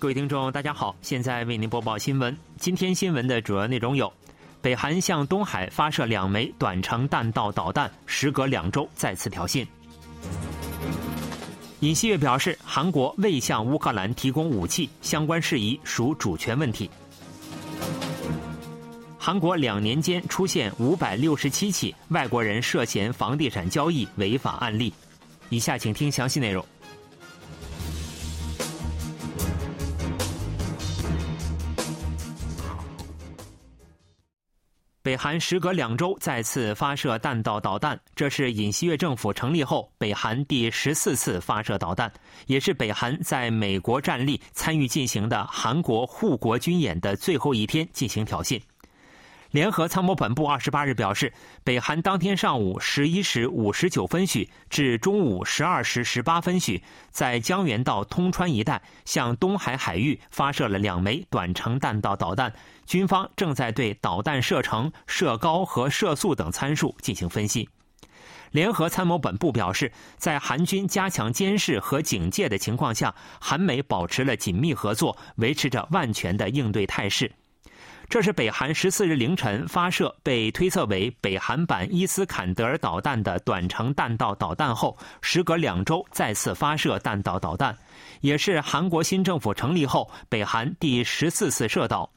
各位听众，大家好，现在为您播报新闻。今天新闻的主要内容有：北韩向东海发射两枚短程弹道导弹，时隔两周再次挑衅。尹锡悦表示，韩国未向乌克兰提供武器，相关事宜属主权问题。韩国两年间出现五百六十七起外国人涉嫌房地产交易违法案例。以下请听详细内容。北韩时隔两周再次发射弹道导弹，这是尹锡悦政府成立后北韩第十四次发射导弹，也是北韩在美国战力参与进行的韩国护国军演的最后一天进行挑衅。联合参谋本部二十八日表示，北韩当天上午十一时五十九分许至中午十二时十八分许，在江原道通川一带向东海海域发射了两枚短程弹道导弹。军方正在对导弹射程、射高和射速等参数进行分析。联合参谋本部表示，在韩军加强监视和警戒的情况下，韩美保持了紧密合作，维持着万全的应对态势。这是北韩十四日凌晨发射被推测为北韩版伊斯坎德尔导弹的短程弹道导弹后，时隔两周再次发射弹道导弹，也是韩国新政府成立后北韩第十四次射导。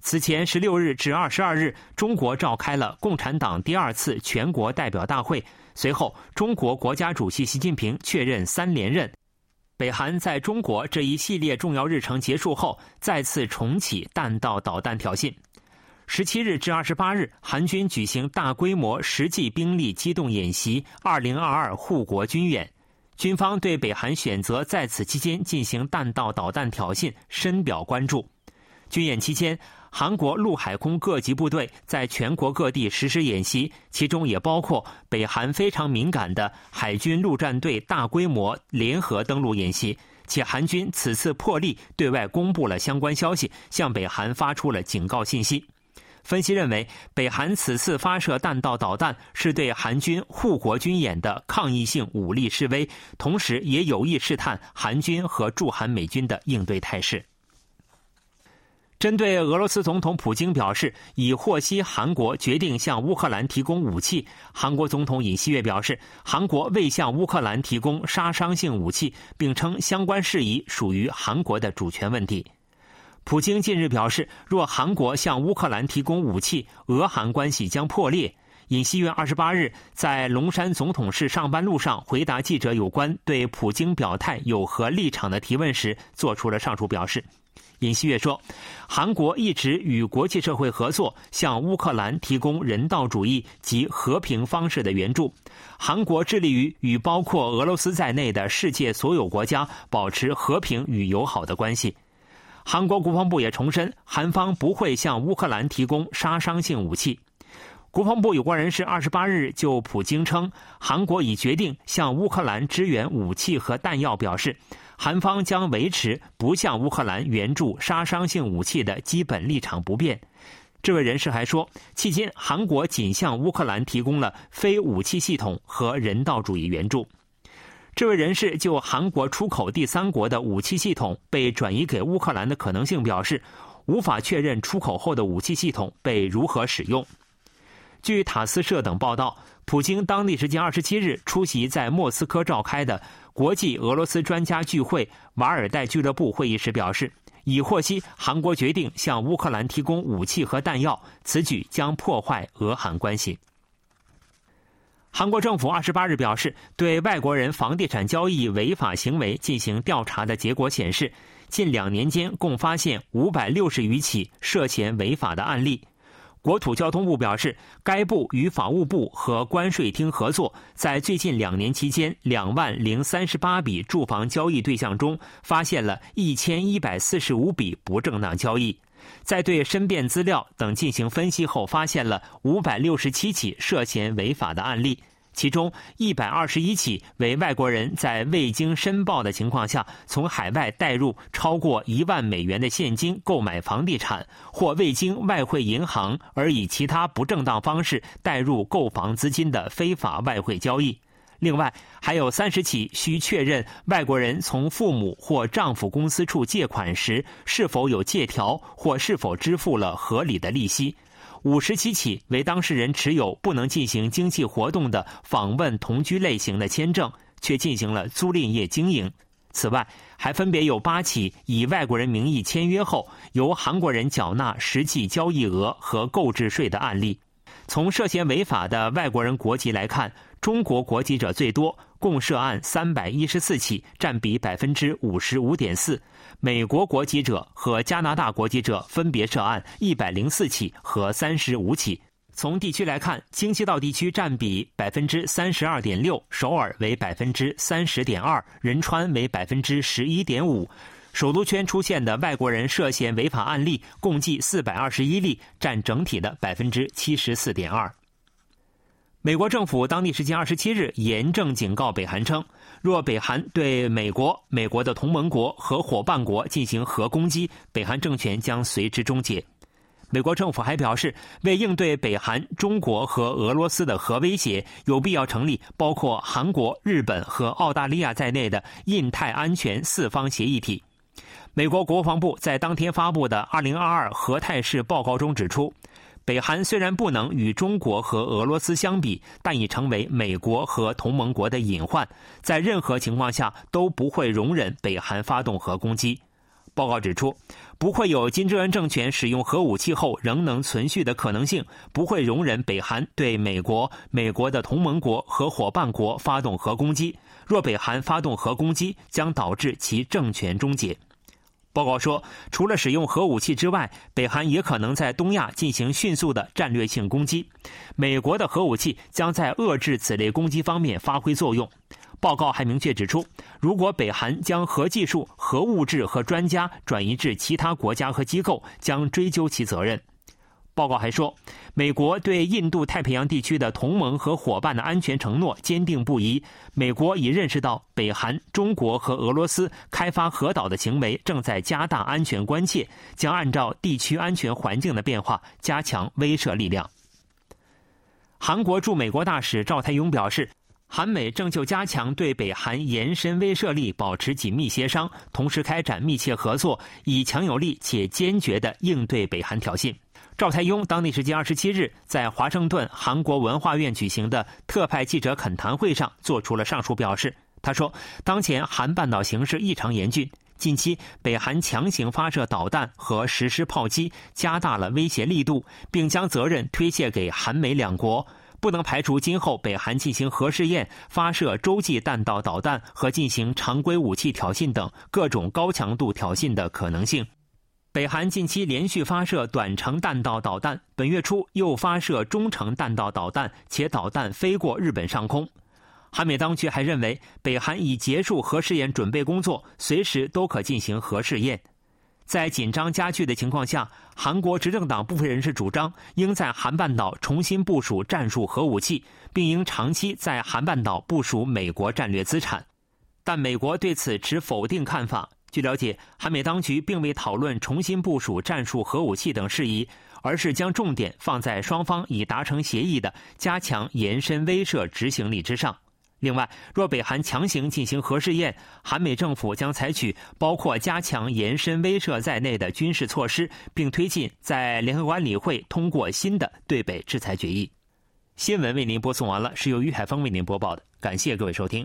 此前十六日至二十二日，中国召开了共产党第二次全国代表大会，随后中国国家主席习近平确认三连任。北韩在中国这一系列重要日程结束后，再次重启弹道导弹挑衅。十七日至二十八日，韩军举行大规模实际兵力机动演习“二零二二护国军演”，军方对北韩选择在此期间进行弹道导弹挑衅深表关注。军演期间，韩国陆海空各级部队在全国各地实施演习，其中也包括北韩非常敏感的海军陆战队大规模联合登陆演习。且韩军此次破例对外公布了相关消息，向北韩发出了警告信息。分析认为，北韩此次发射弹道导弹是对韩军护国军演的抗议性武力示威，同时也有意试探韩军和驻韩美军的应对态势。针对俄罗斯总统普京表示已获悉韩国决定向乌克兰提供武器，韩国总统尹锡悦表示，韩国未向乌克兰提供杀伤性武器，并称相关事宜属于韩国的主权问题。普京近日表示，若韩国向乌克兰提供武器，俄韩关系将破裂。尹锡悦二十八日在龙山总统室上班路上回答记者有关对普京表态有何立场的提问时，做出了上述表示。尹锡悦说：“韩国一直与国际社会合作，向乌克兰提供人道主义及和平方式的援助。韩国致力于与包括俄罗斯在内的世界所有国家保持和平与友好的关系。”韩国国防部也重申，韩方不会向乌克兰提供杀伤性武器。国防部有关人士二十八日就普京称韩国已决定向乌克兰支援武器和弹药表示。韩方将维持不向乌克兰援助杀伤性武器的基本立场不变。这位人士还说，期间韩国仅向乌克兰提供了非武器系统和人道主义援助。这位人士就韩国出口第三国的武器系统被转移给乌克兰的可能性表示，无法确认出口后的武器系统被如何使用。据塔斯社等报道，普京当地时间二十七日出席在莫斯科召开的。国际俄罗斯专家聚会瓦尔代俱乐部会议时表示，已获悉韩国决定向乌克兰提供武器和弹药，此举将破坏俄韩关系。韩国政府二十八日表示，对外国人房地产交易违法行为进行调查的结果显示，近两年间共发现五百六十余起涉嫌违法的案例。国土交通部表示，该部与法务部和关税厅合作，在最近两年期间，两万零三十八笔住房交易对象中，发现了一千一百四十五笔不正当交易。在对申辩资料等进行分析后，发现了五百六十七起涉嫌违法的案例。其中一百二十一起为外国人在未经申报的情况下，从海外带入超过一万美元的现金购买房地产，或未经外汇银行而以其他不正当方式带入购房资金的非法外汇交易。另外，还有三十起需确认外国人从父母或丈夫公司处借款时是否有借条或是否支付了合理的利息；五十七起为当事人持有不能进行经济活动的访问同居类型的签证，却进行了租赁业经营。此外，还分别有八起以外国人名义签约后，由韩国人缴纳实际交易额和购置税的案例。从涉嫌违法的外国人国籍来看，中国国籍者最多，共涉案三百一十四起，占比百分之五十五点四；美国国籍者和加拿大国籍者分别涉案一百零四起和三十五起。从地区来看，京畿道地区占比百分之三十二点六，首尔为百分之三十点二，仁川为百分之十一点五。首都圈出现的外国人涉嫌违法案例共计四百二十一例，占整体的百分之七十四点二。美国政府当地时间二十七日严正警告北韩称，若北韩对美国、美国的同盟国和伙伴国进行核攻击，北韩政权将随之终结。美国政府还表示，为应对北韩、中国和俄罗斯的核威胁，有必要成立包括韩国、日本和澳大利亚在内的印太安全四方协议体。美国国防部在当天发布的《2022核态势报告》中指出，北韩虽然不能与中国和俄罗斯相比，但已成为美国和同盟国的隐患，在任何情况下都不会容忍北韩发动核攻击。报告指出，不会有金正恩政权使用核武器后仍能存续的可能性，不会容忍北韩对美国、美国的同盟国和伙伴国发动核攻击。若北韩发动核攻击，将导致其政权终结。报告说，除了使用核武器之外，北韩也可能在东亚进行迅速的战略性攻击。美国的核武器将在遏制此类攻击方面发挥作用。报告还明确指出，如果北韩将核技术、核物质和专家转移至其他国家和机构，将追究其责任。报告还说，美国对印度太平洋地区的同盟和伙伴的安全承诺坚定不移。美国已认识到北韩、中国和俄罗斯开发核岛的行为正在加大安全关切，将按照地区安全环境的变化加强威慑力量。韩国驻美国大使赵泰庸表示。韩美正就加强对北韩延伸威慑力保持紧密协商，同时开展密切合作，以强有力且坚决地应对北韩挑衅。赵泰庸当地时间二十七日在华盛顿韩国文化院举行的特派记者恳谈会上做出了上述表示。他说：“当前韩半岛形势异常严峻，近期北韩强行发射导弹和实施炮击，加大了威胁力度，并将责任推卸给韩美两国。”不能排除今后北韩进行核试验、发射洲际弹道导弹和进行常规武器挑衅等各种高强度挑衅的可能性。北韩近期连续发射短程弹道导弹，本月初又发射中程弹道导弹，且导弹飞过日本上空。韩美当局还认为，北韩已结束核试验准备工作，随时都可进行核试验。在紧张加剧的情况下，韩国执政党部分人士主张应在韩半岛重新部署战术核武器，并应长期在韩半岛部署美国战略资产。但美国对此持否定看法。据了解，韩美当局并未讨论重新部署战术核武器等事宜，而是将重点放在双方已达成协议的加强延伸威慑执行力之上。另外，若北韩强行进行核试验，韩美政府将采取包括加强延伸威慑在内的军事措施，并推进在联合国安理会通过新的对北制裁决议。新闻为您播送完了，是由于海峰为您播报的，感谢各位收听。